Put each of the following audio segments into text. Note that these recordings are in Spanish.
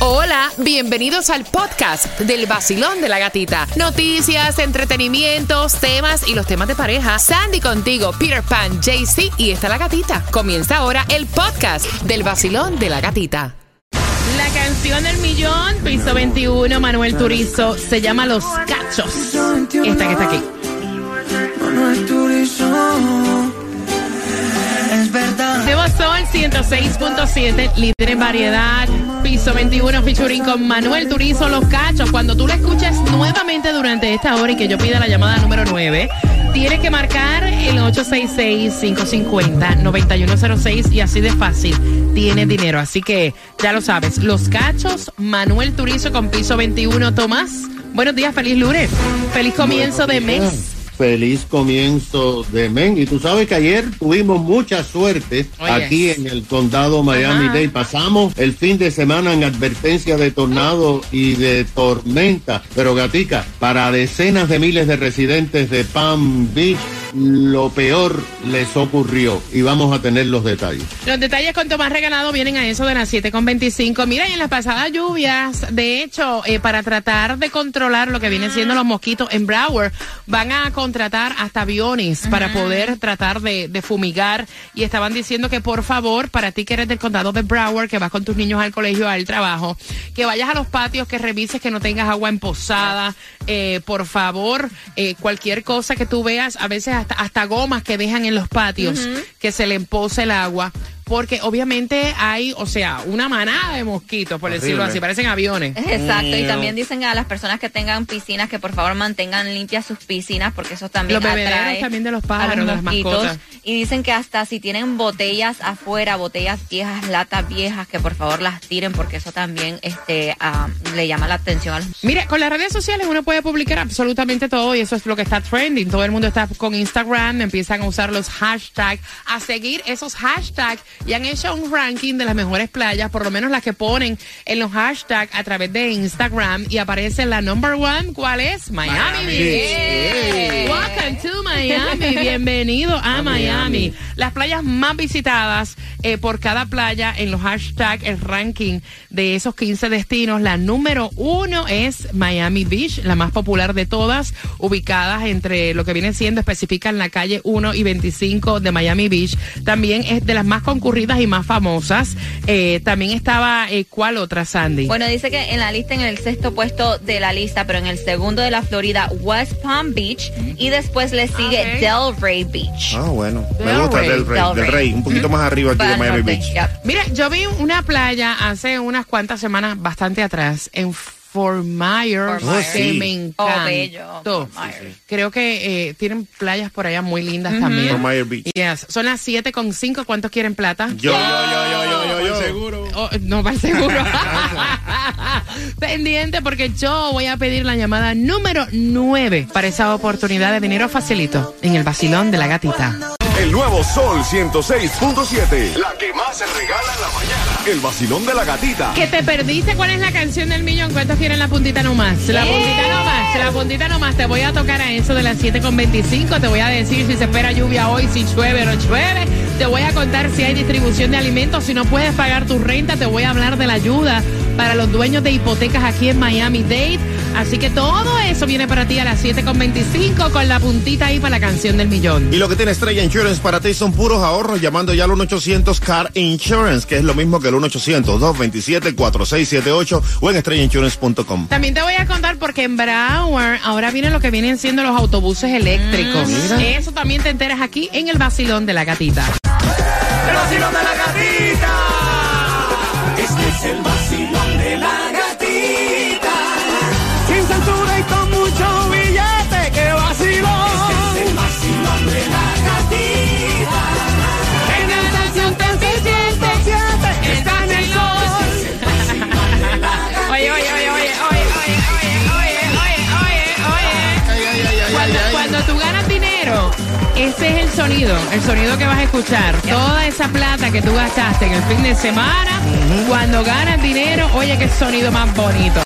Hola, bienvenidos al podcast del vacilón de la gatita. Noticias, entretenimientos, temas y los temas de pareja. Sandy contigo, Peter Pan, JC y está la gatita. Comienza ahora el podcast del vacilón de la gatita. La canción del millón, piso 21, Manuel Turizo, se llama Los Cachos. Esta que está aquí. Manuel Turizo. Verdad. Nuevo Sol 106.7, líder en variedad. Piso 21, featuring con Manuel Turizo, Los Cachos. Cuando tú la escuches nuevamente durante esta hora y que yo pida la llamada número 9, tienes que marcar el 866-550-9106 y así de fácil tienes dinero. Así que ya lo sabes, Los Cachos, Manuel Turizo con Piso 21. Tomás, buenos días, feliz lunes. Feliz comienzo de mes. Feliz comienzo de men. Y tú sabes que ayer tuvimos mucha suerte Oye. aquí en el condado Miami-Dade. Pasamos el fin de semana en advertencia de tornado y de tormenta. Pero gatica, para decenas de miles de residentes de Palm Beach, lo peor les ocurrió. Y vamos a tener los detalles. Los detalles con Tomás Regalado vienen a eso de las 7.25. Mira, y en las pasadas lluvias, de hecho, eh, para tratar de controlar lo que vienen siendo los mosquitos en Broward, van a contratar hasta aviones para poder tratar de, de fumigar. Y estaban diciendo que por favor, para ti que eres del condado de Broward, que vas con tus niños al colegio, al trabajo, que vayas a los patios, que revises que no tengas agua emposada. Eh, por favor, eh, cualquier cosa que tú veas, a veces hasta, hasta gomas que dejan en los patios, que se le empose el agua. Porque obviamente hay, o sea, una manada de mosquitos, por decirlo así, parecen aviones. Exacto, y también dicen a las personas que tengan piscinas que por favor mantengan limpias sus piscinas porque eso también Los bebederos atrae también de los a pájaros, los las mosquitos. mascotas. Y dicen que hasta si tienen botellas afuera, botellas viejas, latas viejas, que por favor las tiren porque eso también este ah, le llama la atención a los Mira, con las redes sociales uno puede publicar absolutamente todo y eso es lo que está trending. Todo el mundo está con Instagram, empiezan a usar los hashtags, a seguir esos hashtags y han hecho un ranking de las mejores playas, por lo menos las que ponen en los hashtags a través de Instagram y aparece la number one. ¿Cuál es? Miami, Beach. Welcome to Miami. Bienvenido a Miami. Las playas más visitadas eh, por cada playa en los hashtags, el ranking de esos 15 destinos. La número uno es Miami Beach, la más popular de todas, ubicadas entre lo que viene siendo específica en la calle 1 y 25 de Miami Beach. También es de las más concurridas y más famosas. Eh, también estaba, eh, ¿cuál otra, Sandy? Bueno, dice que en la lista, en el sexto puesto de la lista, pero en el segundo de la Florida, West Palm Beach, y después le sigue Ok. Del Rey Beach. Ah, bueno. Del Me gusta Rey. del Rey, Del del Rey. Un poquito más arriba aquí Para de Miami norte, Beach. yep. Mira, yo vi una playa hace unas cuantas semanas bastante atrás en Fort Myers, Fort Myers. que sí. me Oh, encantó. bello, Fort Myers. Creo que eh, tienen playas por allá muy lindas también. Fort Myers Beach. Yes. Son las 7 con 5. ¿Cuántos quieren plata? Yo, yo, yo, yo, yo, yo, yo. Seguro. Oh, no, para el seguro. Pendiente porque yo voy a pedir la llamada número 9 para esa oportunidad de dinero facilito en el vacilón de la gatita. El nuevo Sol 106.7. La que más se regala en la mañana. El vacilón de la gatita. Que te perdiste cuál es la canción del millón. ¿Cuántos quieren la puntita nomás? La puntita nomás, la puntita nomás. Te voy a tocar a eso de las 7.25. Te voy a decir si se espera lluvia hoy, si llueve o no llueve. Te voy a contar si hay distribución de alimentos, si no puedes pagar tu renta. Te voy a hablar de la ayuda para los dueños de hipotecas aquí en Miami Dade. Así que todo eso viene para ti a las 7.25 con la puntita ahí para la canción del millón. Y lo que tiene Estrella Insurance para ti son puros ahorros llamando ya al 1-800 Car Insurance, que es lo mismo que el 1-800-227-4678 o en estrellainsurance.com. También te voy a contar porque en Broward ahora vienen lo que vienen siendo los autobuses eléctricos. Eso también te enteras aquí en el vacilón de la gatita. El vacilón de la gatita. Este es el ese es el sonido, el sonido que vas a escuchar. Toda esa plata que tú gastaste en el fin de semana, cuando ganas dinero, oye, qué sonido más bonito.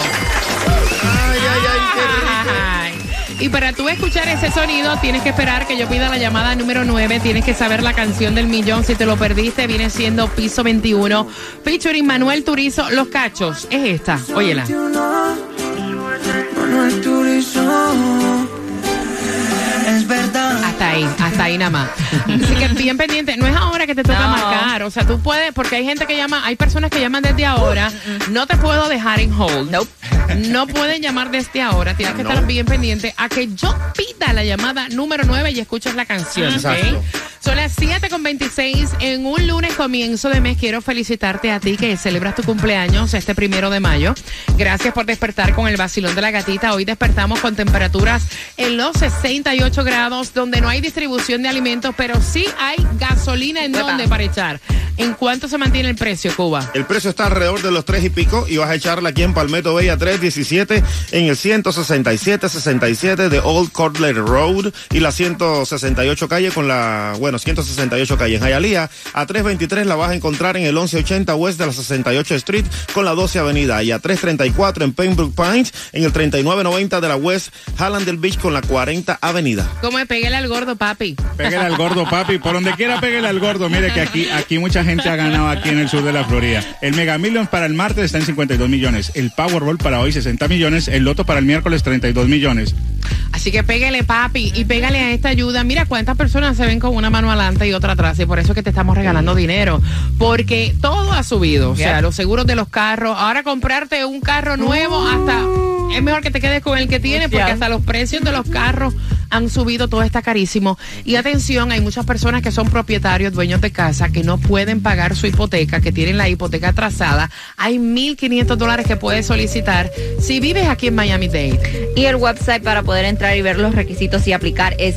Ay, ay, ay, qué rico. Ay. Y para tú escuchar ese sonido, tienes que esperar que yo pida la llamada número 9. Tienes que saber la canción del millón. Si te lo perdiste, viene siendo Piso 21. Featuring Manuel Turizo, Los Cachos. Es esta. Óyela. Manuel Turizo. Hasta ahí, hasta ahí nada más. Así que bien pendiente. No es ahora que te toca No. marcar. O sea, tú puedes, porque hay gente que llama, hay personas que llaman desde ahora. No te puedo dejar en hold. Nope. No pueden llamar desde ahora. Tienes que estar bien pendiente a que yo pida la llamada número 9 y escuches la canción. ¿ok? Exacto. Son las 7 con 26. En un lunes comienzo de mes quiero felicitarte a ti que celebras tu cumpleaños este primero de mayo. Gracias por despertar con el vacilón de la gatita. Hoy despertamos con temperaturas en los 68 grados, donde no hay distribución de alimentos, pero sí hay gasolina en donde para echar. ¿En cuánto se mantiene el precio, Cuba? El precio está alrededor de los tres y pico y vas a echarla aquí en Palmetto Bay a 317 en el 167-67 de Old Cordler Road y la 168 calle con la, bueno, 168 calle en Hialeah. A 323 la vas a encontrar en el 1180 West de la 68 Street con la 12 Avenida y a 334 en Pembroke Pines en el 3990 de la West Hallandale Beach con la 40 Avenida. ¿Cómo es? Pégale al gordo, papi. Pégale al gordo, papi. Por donde quiera, pégale al gordo. Mire que aquí, aquí mucha gente ha ganado aquí en el sur de la Florida. El Mega Million para el martes está en 52 millones. El Powerball para hoy 60 millones. El Loto para el miércoles 32 millones. Así que pégale, papi, y pégale a esta ayuda. Mira cuántas personas se ven con una mano adelante y otra atrás, y por eso es que te estamos regalando dinero. Porque todo ha subido. O sea, los seguros de los carros. Ahora comprarte un carro nuevo, hasta es mejor que te quedes con el que tienes, porque hasta los precios de los carros han subido, todo está carísimo. Y atención, hay muchas personas que son propietarios, dueños de casa, que no pueden pagar su hipoteca, que tienen la hipoteca atrasada. Hay 1.500 dólares que puedes solicitar si vives aquí en Miami-Dade. Y el website para poder entrar y ver los requisitos y aplicar es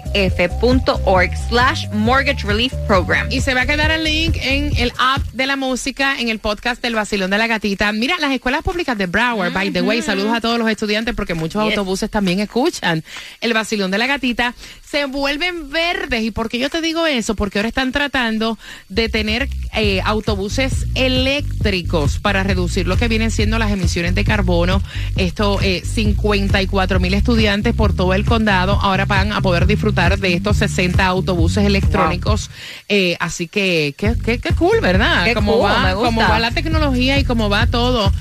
nhssf.org slash mortgage relief program. Y se va a quedar el link en el app de la música, en el podcast del Vacilón de la Gatita. Mira, las escuelas públicas de Broward, by the way, saludos a todos los estudiantes porque muchos Yes. autobuses también escuchan el Vacilón de la Gatita. Se vuelven verdes. ¿Y por qué yo te digo eso? Porque ahora están tratando de tener eh, autobuses eléctricos para reducir lo que vienen siendo las emisiones de carbono. Esto, eh, 54 mil estudiantes por todo el condado ahora van a poder disfrutar de estos 60 autobuses electrónicos. Eh, así que, qué, qué, qué cool, ¿verdad? Qué Cómo cool, va, cómo va la tecnología y cómo va todo.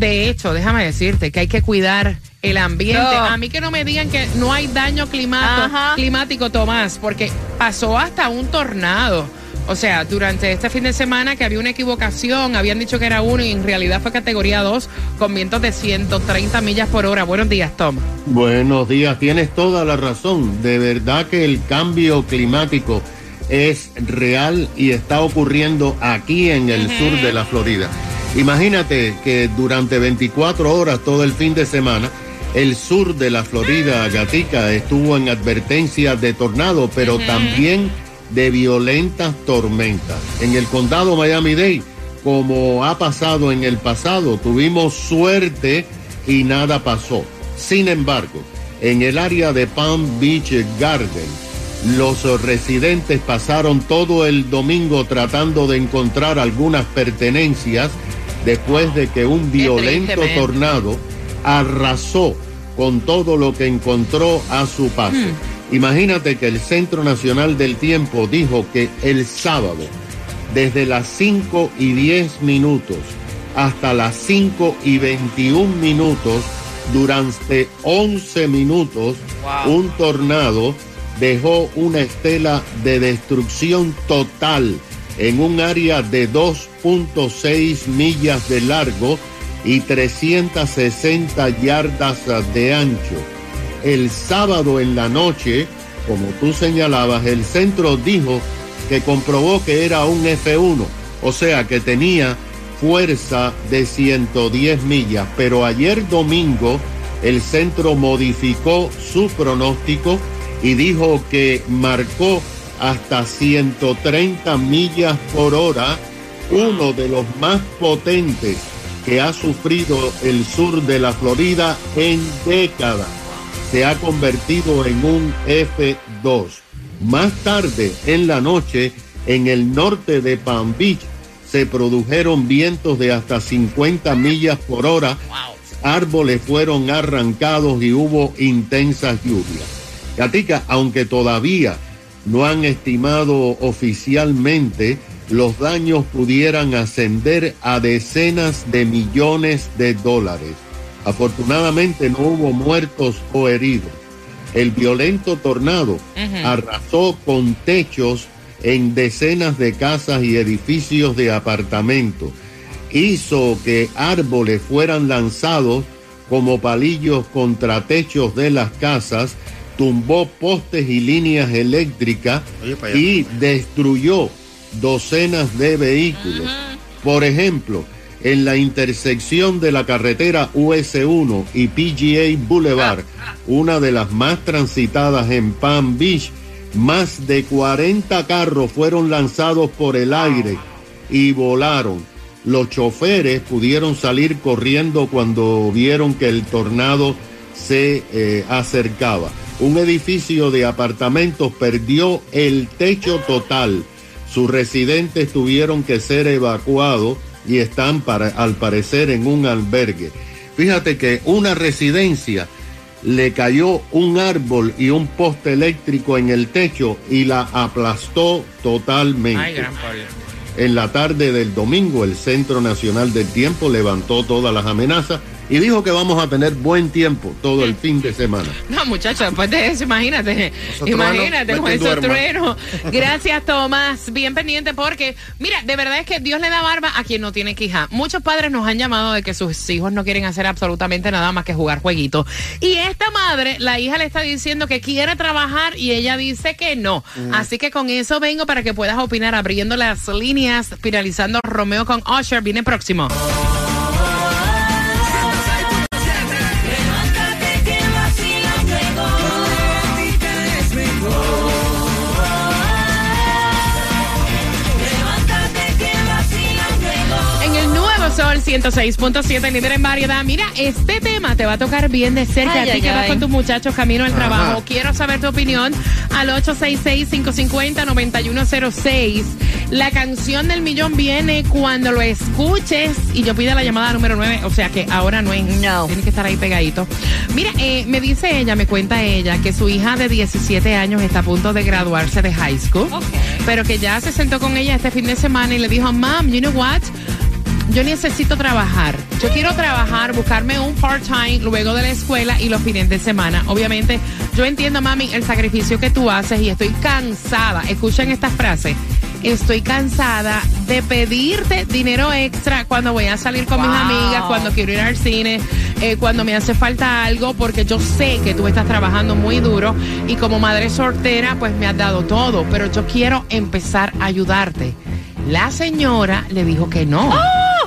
De hecho, déjame decirte que hay que cuidar el ambiente. No. A mí que no me digan que no hay daño climato- climático, Tomás, porque pasó hasta un tornado. O sea, durante este fin de semana que había una equivocación, habían dicho que era uno y en realidad fue categoría 2 con vientos de 130 millas por hora. Buenos días, Tom. Buenos días, tienes toda la razón. De verdad que el cambio climático es real y está ocurriendo aquí en el sur de la Florida. Imagínate que durante 24 horas todo el fin de semana el sur de la Florida, Gatica, estuvo en advertencia de tornado, pero también de violentas tormentas. En el condado Miami-Dade, como ha pasado en el pasado, tuvimos suerte y nada pasó. Sin embargo, en el área de Palm Beach Garden, los residentes pasaron todo el domingo tratando de encontrar algunas pertenencias después de que un violento tornado arrasó con todo lo que encontró a su paso. Imagínate que el Centro Nacional del Tiempo dijo que el sábado, desde las 5 y 10 minutos hasta las 5 y 21 minutos, durante 11 minutos, un tornado dejó una estela de destrucción total en un área de 2.6 millas de largo y 360 yardas de ancho. El sábado en la noche, como tú señalabas, el centro dijo que comprobó que era un F1, o sea que tenía fuerza de 110 millas, pero ayer domingo el centro modificó su pronóstico y dijo que marcó hasta 130 millas por hora, uno de los más potentes que ha sufrido el sur de la Florida en décadas. Se ha convertido en un F2. Más tarde, en la noche, en el norte de Palm Beach, se produjeron vientos de hasta 50 millas por hora árboles fueron arrancados y hubo intensas lluvias. Gatica, aunque todavía no han estimado oficialmente, los daños pudieran ascender a decenas de millones de dólares. Afortunadamente no hubo muertos o heridos. El violento tornado arrasó con techos en decenas de casas y edificios de apartamentos. Hizo que árboles fueran lanzados como palillos contra techos de las casas, tumbó postes y líneas eléctricas y destruyó docenas de vehículos. Por ejemplo, en la intersección de la carretera US1 y PGA Boulevard, una de las más transitadas en Palm Beach, más de 40 carros fueron lanzados por el aire y volaron. Los choferes pudieron salir corriendo cuando vieron que el tornado se eh, acercaba. Un edificio de apartamentos perdió el techo total. Sus residentes tuvieron que ser evacuados y están para, al parecer en un albergue. Fíjate que una residencia le cayó un árbol y un poste eléctrico en el techo y la aplastó totalmente. Ay, gran Pablo. En la tarde del domingo, el Centro Nacional del Tiempo levantó todas las amenazas y dijo que vamos a tener buen tiempo todo el fin de semana. No, muchachos, después de eso, imagínate. Esos imagínate truenos, con esos truenos. Gracias, Tomás. Bien pendiente porque, mira, de verdad es que Dios le da barba a quien no tiene quija. Muchos padres nos han llamado de que sus hijos no quieren hacer absolutamente nada más que jugar jueguitos. Y esta madre, la hija le está diciendo que quiere trabajar y ella dice que no. Así que con eso vengo para que puedas opinar abriendo las líneas, finalizando Romeo con Usher. Viene próximo. Sol 106.7, líder en variedad. Mira, este tema te va a tocar bien de cerca. Ay, a ti ay, que vas con tus muchachos camino al Ajá. trabajo. Quiero saber tu opinión al 866-550-9106. La canción del millón viene cuando lo escuches y yo pido la llamada número 9, o sea que ahora no es. No. Tienes que estar ahí pegadito. Mira, eh, me dice ella, me cuenta ella, que su hija de 17 años está a punto de graduarse de high school, pero que ya se sentó con ella este fin de semana y le dijo, Mom, you know what? Yo necesito trabajar. Yo quiero trabajar, buscarme un part-time luego de la escuela y los fines de semana. Obviamente, yo entiendo, mami, el sacrificio que tú haces y estoy cansada. Escuchen esta frase. Estoy cansada de pedirte dinero extra cuando voy a salir con mis amigas, cuando quiero ir al cine, eh, cuando me hace falta algo, porque yo sé que tú estás trabajando muy duro y como madre soltera, pues me has dado todo, pero yo quiero empezar a ayudarte. La señora le dijo que no.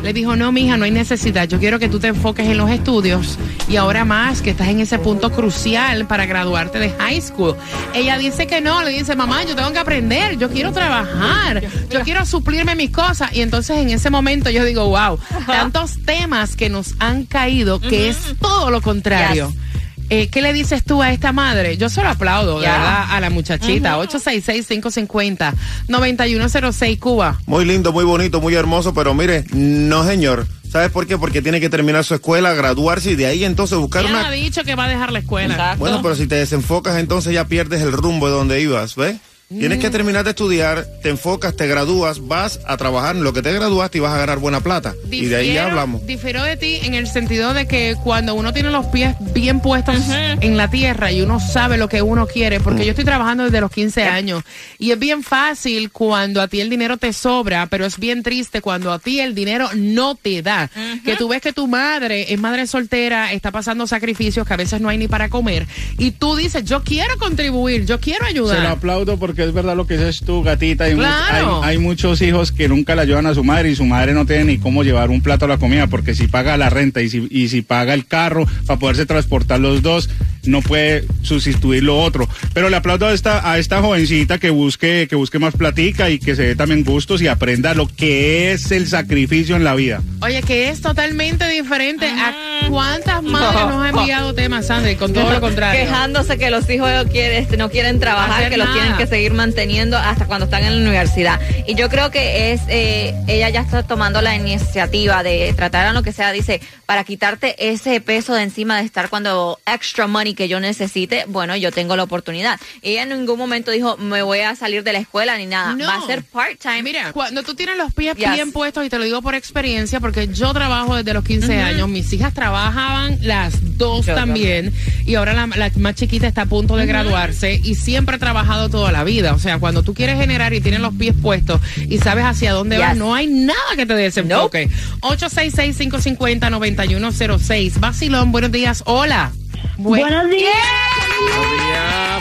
Le dijo, no, mija, no hay necesidad. Yo quiero que tú te enfoques en los estudios y ahora más que estás en ese punto crucial para graduarte de high school. Ella dice que no, le dice, mamá, yo tengo que aprender, yo quiero trabajar, yo quiero suplirme mis cosas. Y entonces en ese momento yo digo, wow, tantos temas que nos han caído que es todo lo contrario. Yes. Eh, ¿Qué le dices tú a esta madre? Yo solo aplaudo, de Ya. verdad, a la muchachita. 866-550-9106 Cuba. Muy lindo, muy bonito, muy hermoso, pero mire, no señor. ¿Sabes por qué? Porque tiene que terminar su escuela, graduarse y de ahí entonces buscar ¿Quién una... ha dicho que va a dejar la escuela? Exacto. Bueno, pero si te desenfocas entonces ya pierdes el rumbo de donde ibas, ¿ves? Tienes Mm. que terminar de estudiar, te enfocas, te gradúas, vas a trabajar en lo que te graduaste y vas a ganar buena plata. y de ahí ya hablamos. Difiero de ti en el sentido de que cuando uno tiene los pies bien puestos en la tierra y uno sabe lo que uno quiere, Mm. porque yo estoy trabajando desde los 15 años y es bien fácil cuando a ti el dinero te sobra, pero es bien triste cuando a ti el dinero no te da. Que tú ves que tu madre es madre soltera, está pasando sacrificios que a veces no hay ni para comer y tú dices, yo quiero contribuir, yo quiero Se lo ayudar. aplaudo porque es verdad lo que dices tú, gatita. Hay, much- Claro. hay, hay muchos hijos que nunca le ayudan a su madre y su madre no tiene ni cómo llevar un plato a la comida porque si paga la renta y si, y si paga el carro para poderse transportar los dos, no puede sustituir lo otro. Pero le aplaudo a esta, a esta jovencita que busque, que busque más platica y que se dé también gustos y aprenda lo que es el sacrificio en la vida. Oye, que es totalmente diferente a ¿Cuántas madres nos han enviado temas, Sandy, con todo lo contrario? Quejándose que los hijos quieren, no quieren trabajar, Hacer que los nada. tienen que seguir manteniendo hasta cuando están en la universidad. Y yo creo que es, eh, ella ya está tomando la iniciativa de tratar a lo que sea, dice, para quitarte ese peso de encima de estar cuando extra money que yo necesite, bueno, yo tengo la oportunidad. Ella en ningún momento dijo, me voy a salir de la escuela ni nada. No. Va a ser part-time. Mira, cuando tú tienes los pies Yes. bien puestos, y te lo digo por experiencia, porque yo trabajo desde los 15 años, mis hijas trabajaban las dos Yo también, y ahora la, la más chiquita está a punto de graduarse, y siempre he trabajado toda la vida. O sea, cuando tú quieres generar y tienes los pies puestos y sabes hacia dónde Yes. vas, no hay nada que te desenfoque. 866-550-9106. Basilón, buenos días. Hola. Bu- Buenos días.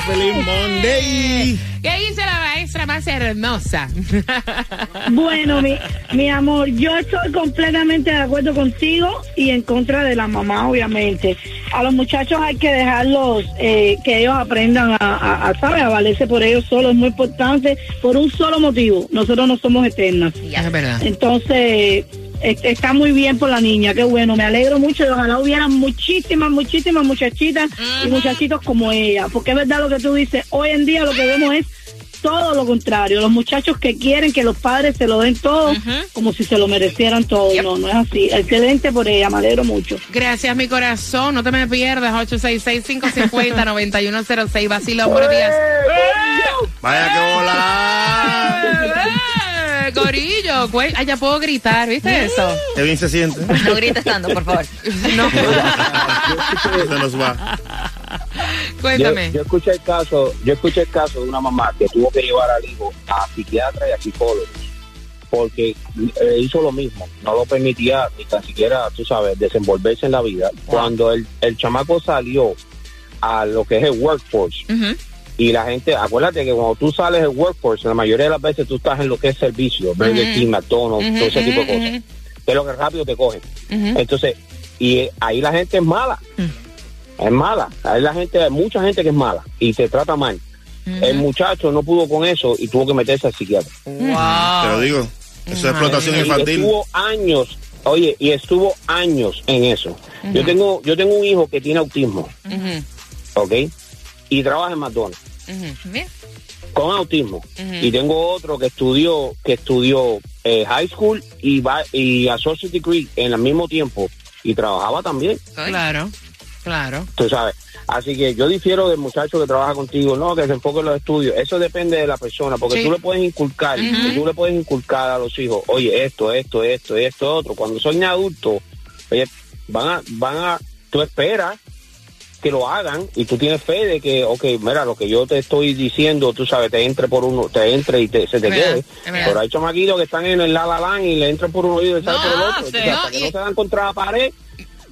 ¡Feliz Monday! ¿Qué dice la maestra más hermosa? Bueno, mi, mi amor, yo estoy completamente de acuerdo contigo y en contra de la mamá, obviamente. A los muchachos hay que dejarlos eh, que ellos aprendan a, a, a, ¿sabes? a valerse por ellos solos. Es muy importante por un solo motivo. Nosotros no somos eternas. es verdad. Entonces, está muy bien por la niña, qué bueno, me alegro mucho y ojalá hubieran muchísimas, muchísimas muchachitas y muchachitos como ella, porque es verdad lo que tú dices, hoy en día lo que vemos es todo lo contrario, los muchachos que quieren que los padres se lo den todo como si se lo merecieran todo, no, no es así, excelente por ella, me alegro mucho. Gracias, mi corazón. No te me pierdas. 866-550-9106. Vacilo, buenos días. Vaya que volar. ¡Eh, Corillo, güey. Ay, ya puedo gritar, ¿viste eso? Qué bien se siente. No grites tanto, por favor. No, Se nos va. cuéntame. Yo, yo escuché el caso, yo escuché el caso de una mamá que tuvo que llevar al hijo a psiquiatra y a psicólogos porque eh, hizo lo mismo, no lo permitía ni tan siquiera, tú sabes, desenvolverse en la vida. Cuando el, el chamaco salió a lo que es el workforce. Y la gente, acuérdate que cuando tú sales del workforce, la mayoría de las veces tú estás en lo que es servicio, Burger King, McDonald's, Ujú, todo ese tipo de cosas, que es lo que rápido te cogen. Entonces, y eh, ahí la gente es mala. Es mala. Ahí la gente, hay mucha gente que es mala y te trata mal. El muchacho no pudo con eso y tuvo que meterse al psiquiatra. Te lo digo. Eso es explotación Y infantil. estuvo años, oye, y estuvo años en eso. Yo tengo, yo tengo un hijo que tiene autismo, Ujú, ¿ok? Y trabaja en McDonald's. Bien. con autismo. Y tengo otro que estudió, que estudió eh, high school y va y associate degree en el mismo tiempo y trabajaba también. Claro, claro. tú sabes. Así que yo difiero del muchacho que trabaja contigo, no, que se enfoque en los estudios. Eso depende de la persona, porque Sí. tú le puedes inculcar, tú le puedes inculcar a los hijos, oye, esto, esto, esto, esto, otro. Cuando son adultos, oye, van a, van a, tú esperas que lo hagan y tú tienes fe de que, ok, mira, lo que yo te estoy diciendo, tú sabes, te entre por uno, te entre y te, se te quede. Pero hay chamaquitos que están en el la la y le entran por un oído y salen No, por el otro. hasta No, que y- no se dan contra la pared,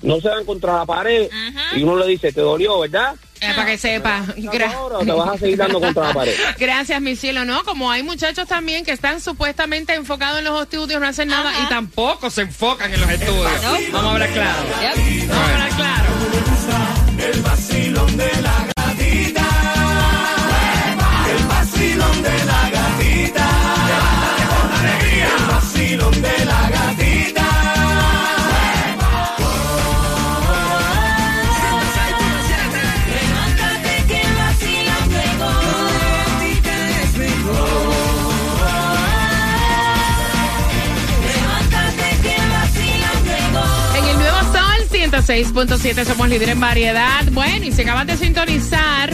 no se dan contra la pared y uno le dice, te dolió, ¿verdad? Eh, para que sepa. Gra- Ahora te vas a seguir dando contra la pared. Gracias, mi cielo. No, como hay muchachos también que están supuestamente enfocados en los estudios, no hacen nada y tampoco se enfocan en los estudios. Vamos a hablar claro. Yep. Vamos a hablar claro. El vacilón de la gatita. El vacilón de la 106.7 somos líder en variedad. Bueno, y si acabas de sintonizar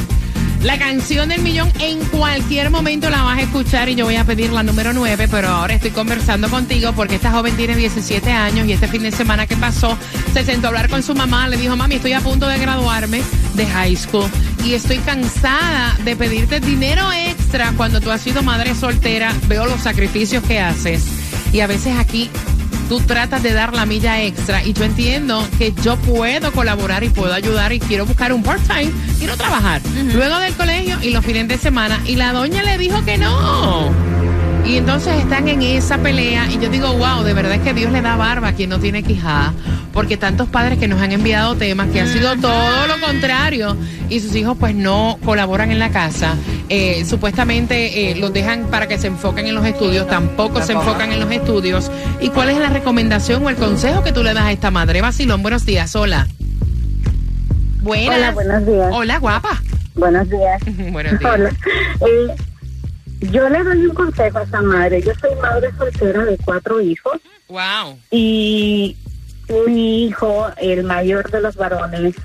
la canción del millón, en cualquier momento la vas a escuchar y yo voy a pedir la número 9, pero ahora estoy conversando contigo porque esta joven tiene 17 años y este fin de semana que pasó se sentó a hablar con su mamá, le dijo, mami, estoy a punto de graduarme de high school y estoy cansada de pedirte dinero extra cuando tú has sido madre soltera, veo los sacrificios que haces y a veces aquí tú tratas de dar la milla extra y yo entiendo que yo puedo colaborar y puedo ayudar y quiero buscar un part-time, quiero trabajar luego del colegio y los fines de semana y la doña le dijo que no. Y entonces están en esa pelea y yo digo, wow, de verdad es que Dios le da barba a quien no tiene quijada, porque tantos padres que nos han enviado temas que ha sido todo lo contrario y sus hijos pues no colaboran en la casa, eh, supuestamente eh, los dejan para que se enfoquen en los estudios, tampoco se enfocan en los estudios. ¿Y cuál es la recomendación o el consejo que tú le das a esta madre? Basilón, buenos días, hola. Buenas. Hola, buenos días. Hola, guapa. Buenos días. buenos días. Hola. Eh, yo le doy un consejo a esa madre. Yo soy madre soltera de cuatro hijos Wow. y mi hijo, el mayor de los varones,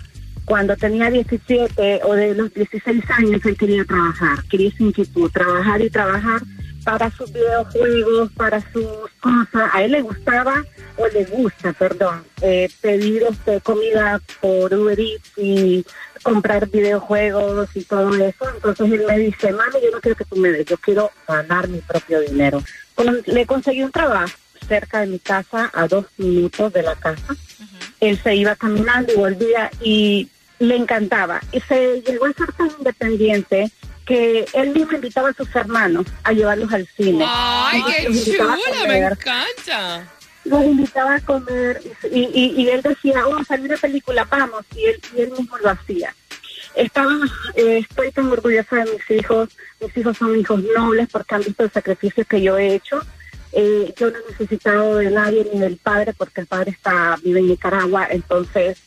cuando tenía 17 o de los 16 años, él quería trabajar, quería esa inquietud, trabajar y trabajar para sus videojuegos, para sus cosas. A él le gustaba, o le gusta, perdón, eh, pedir este, comida por Uber Eats y comprar videojuegos y todo eso. Entonces él me dice, mami, yo no quiero que tú me des, yo quiero ganar mi propio dinero. Con- le conseguí un trabajo cerca de mi casa, a dos minutos de la casa. Él se iba caminando y volvía y le encantaba. Y se llegó a ser tan independiente que él mismo invitaba a sus hermanos a llevarlos al cine. Ay, qué Los invitaba a chula, me comer encanta. los invitaba a comer y, y, y él decía, oh, salir de película, vamos, y él, y él mismo lo hacía. Estaba, eh, estoy tan orgullosa de mis hijos, mis hijos son hijos nobles porque han visto el sacrificio que yo he hecho. Eh, yo no he necesitado de nadie ni del padre porque el padre está vive en Nicaragua, entonces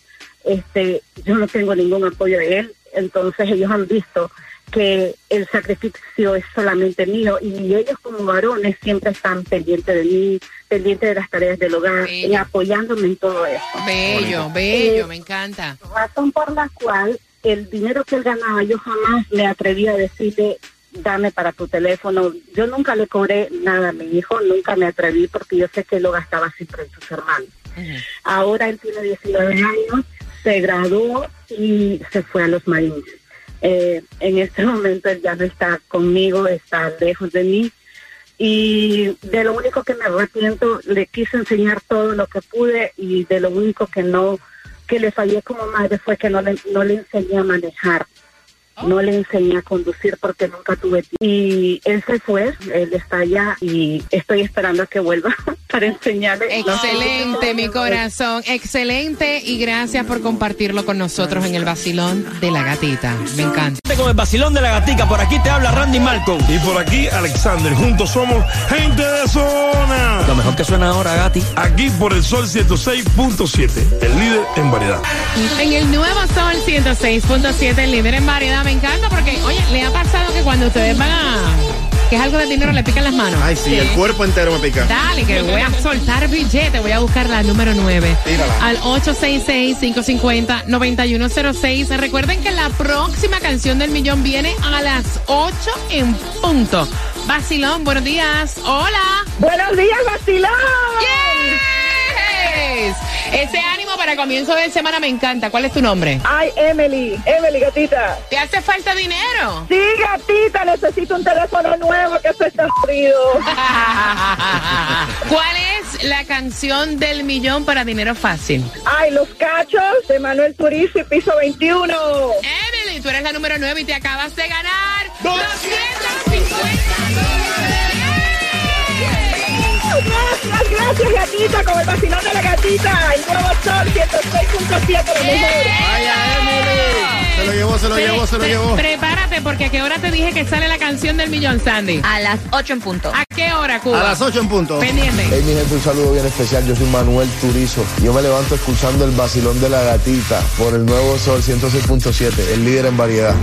este yo no tengo ningún apoyo de él, entonces ellos han visto que el sacrificio es solamente mío y ellos como varones siempre están pendientes de mí, pendientes de las tareas del hogar y apoyándome en todo eso. Bello, Eh, bello, me encanta. razón por la cual el dinero que él ganaba yo jamás me atreví a decirle dame para tu teléfono. Yo nunca le cobré nada a mi hijo, nunca me atreví porque yo sé que lo gastaba siempre en sus hermanos. Ahora él tiene 19 años, se graduó y se fue a los Marines. Eh, en este momento él ya no está conmigo, está lejos de mí. Y de lo único que me arrepiento, le quise enseñar todo lo que pude y de lo único que no, que le fallé como madre fue que no le, no le enseñé a manejar. No le enseñé a conducir porque nunca tuve tiempo. Y él se fue, él está allá y estoy esperando a que vuelva para enseñarle. Excelente, mi corazón, excelente y gracias por compartirlo con nosotros en el vacilón de la gatita. Me encanta. Con el vacilón de la gatica, por aquí te habla Randy Malcolm. Y por aquí, Alexander. Juntos somos gente de zona. Lo mejor que suena ahora, Gati. Aquí por el Sol 106.7, el líder en variedad. En el nuevo Sol 106.7, el líder en variedad, me encanta porque, oye, le ha pasado que cuando ustedes van a... que es algo de dinero, le pican las manos. Ay, sí, el cuerpo entero me pica. Dale, que voy a soltar billete. Voy a buscar la número 9. Tírala. Al 866-550-9106. Recuerden que la próxima canción del millón viene a las 8 en punto. Vacilón, buenos días. Hola. Buenos días, vacilón. Yes. Ese ánimo para comienzo de semana me encanta. ¿Cuál es tu nombre? Ay, Emily, Emily, gatita. ¿Te hace falta dinero? Sí, gatita, necesito un teléfono nuevo que se está frío. ¿Cuál es la canción del millón para dinero fácil? Ay, los cachos de Manuel Turizo y piso 21. Emily, tú eres la número 9 y te acabas de ganar 250 Gracias, gracias, gatita, con el vacilón de la gatita. El nuevo sol 106.7, lo mejor. Vaya, Emily. Se lo llevó, se lo llevó, se lo llevó. Prepárate, porque a qué hora te dije que sale la canción del millón, Sandy. A las 8 en punto. ¿A qué hora, Cuba? A las 8 en punto. Pendiente. Hey, mi gente, un saludo bien especial. Yo soy Manuel Turizo. Yo me levanto escuchando el vacilón de la gatita por el nuevo Sol 106.7, el líder en variedad.